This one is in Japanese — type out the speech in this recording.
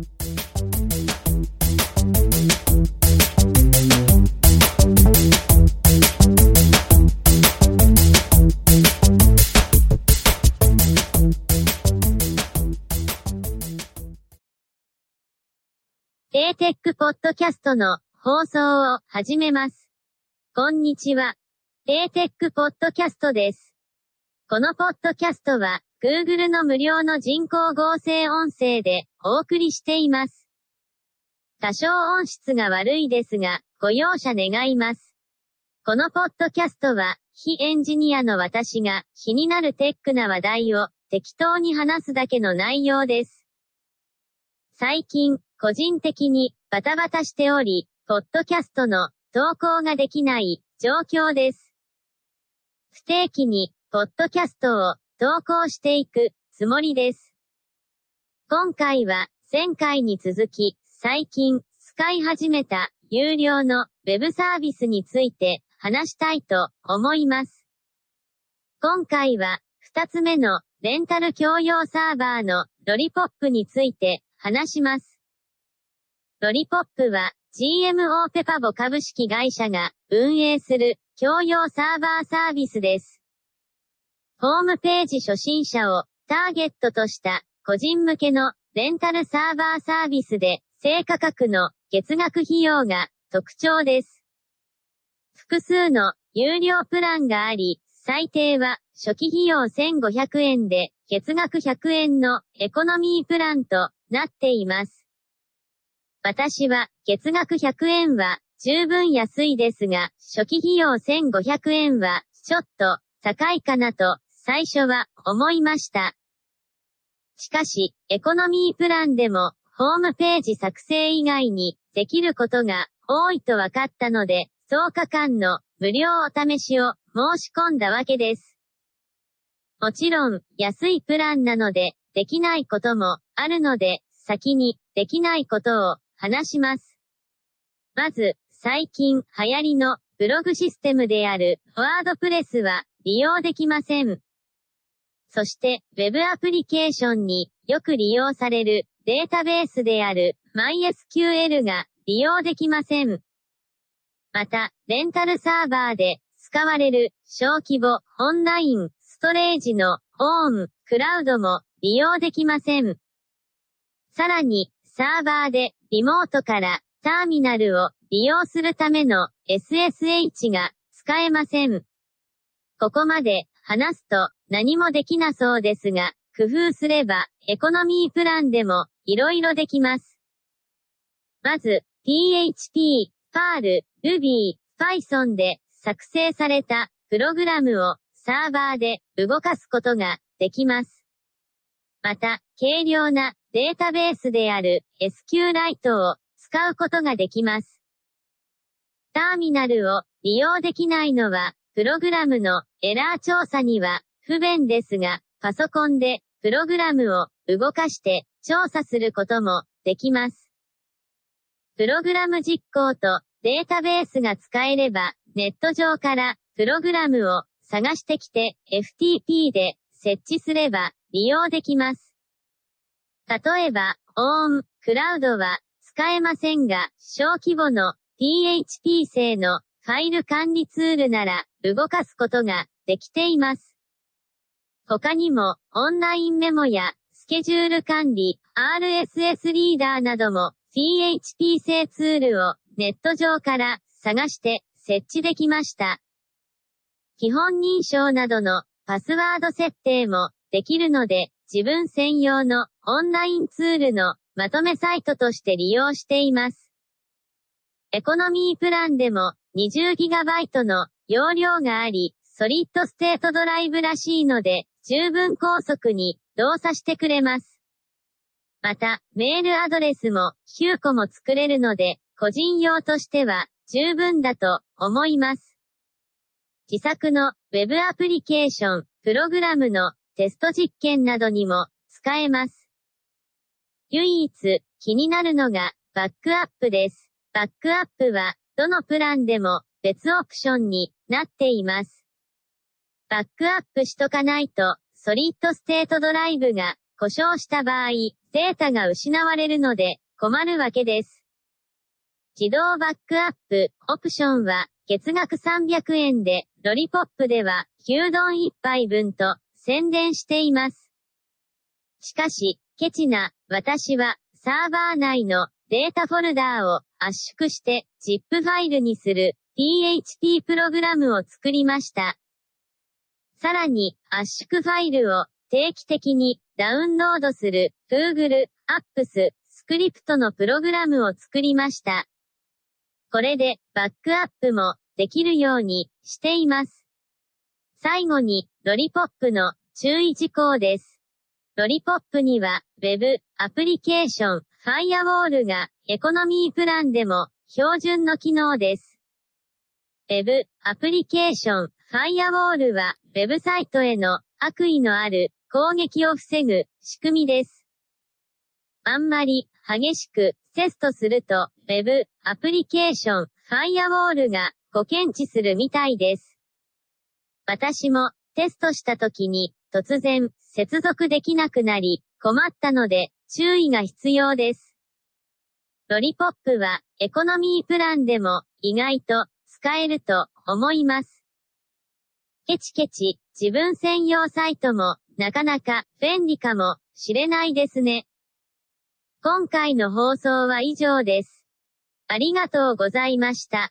a テックポッドキャストの放送を始めます。こんにちは。a テックポッドキャストです。このポッドキャストは Google の無料の人工合成音声でお送りしています。多少音質が悪いですが、ご容赦願います。このポッドキャストは、非エンジニアの私が気になるテックな話題を適当に話すだけの内容です。最近、個人的にバタバタしており、ポッドキャストの投稿ができない状況です。不定期に、ポッドキャストを投稿していくつもりです。今回は、前回に続き、最近、使い始めた有料のウェブサービスについて話したいと思います。今回は、二つ目のレンタル共用サーバーのロリポップについて話します。ロリポップは GMO ペパボ株式会社が運営する共用サーバーサービスです。ホームページ初心者をターゲットとした個人向けのレンタルサーバーサービスで低価格の月額費用が特徴です。複数の有料プランがあり、最低は初期費用1500円で月額100円のエコノミープランとなっています。私は月額100円は十分安いですが、初期費用1500円はちょっと高いかなと最初は思いました。しかし、エコノミープランでもホームページ作成以外にできることが多いと分かったので、10日間の無料お試しを申し込んだわけです。もちろん、安いプランなので、できないこともあるので、先にできないことを話します。まず、最近流行りのブログシステムであるワードプレスは利用できません。そして、Web アプリケーションによく利用されるデータベースである MySQL が利用できません。また、レンタルサーバーで使われる小規模オンラインストレージのオーン、クラウドも利用できません。さらに、サーバーでリモートからターミナルを利用するための SSH が使えません。ここまで話すと何もできなそうですが、工夫すればエコノミープランでも色々できます。まず、PHP、Perl、Ruby、Python で作成されたプログラムをサーバーで動かすことができます。また、軽量なデータベースである SQLite を使うことができます。ターミナルを利用できないのは、プログラムのエラー調査には不便ですが、パソコンでプログラムを動かして調査することもできます。プログラム実行とデータベースが使えれば、ネット上からプログラムを探してきて FTP で設置すれば利用できます。例えば、ON、クラウドは使えませんが、小規模の PHP 製のファイル管理ツールなら動かすことができています。他にも、オンラインメモやスケジュール管理、RSS リーダーなども PHP 製ツールをネット上から探して設置できました。基本認証などのパスワード設定もできるので、自分専用のオンラインツールのまとめサイトとして利用しています。エコノミープランでも 20GB の容量があり、ソリッドステートドライブらしいので、十分高速に動作してくれます。また、メールアドレスも9個も作れるので、個人用としては十分だと思います。自作の Web アプリケーション、プログラムのテスト実験などにも使えます。唯一気になるのがバックアップです。バックアップはどのプランでも別オプションになっています。バックアップしとかないとソリッドステートドライブが故障した場合、データが失われるので困るわけです。自動バックアップオプションは月額300円で、ロリポップでは牛丼1杯分と宣伝しています。しかし、ケチな私はサーバー内のデータフォルダーを圧縮して ZIP ファイルにする PHP プログラムを作りました。さらに圧縮ファイルを定期的にダウンロードする Google Apps スクリプトのプログラムを作りました。これでバックアップもできるようにしています。最後にロリポップの注意事項です。ロリポップには Web アプリケーションファイアウォールがエコノミープランでも標準の機能です。Web アプリケーションファイアウォールはウェブサイトへの悪意のある攻撃を防ぐ仕組みです。あんまり激しくテストすると Web アプリケーションファイアウォールがご検知するみたいです。私もテストした時に突然接続できなくなり困ったので注意が必要です。ロリポップはエコノミープランでも意外と使えると思います。ケチケチ自分専用サイトもなかなか便利かもしれないですね。今回の放送は以上です。ありがとうございました。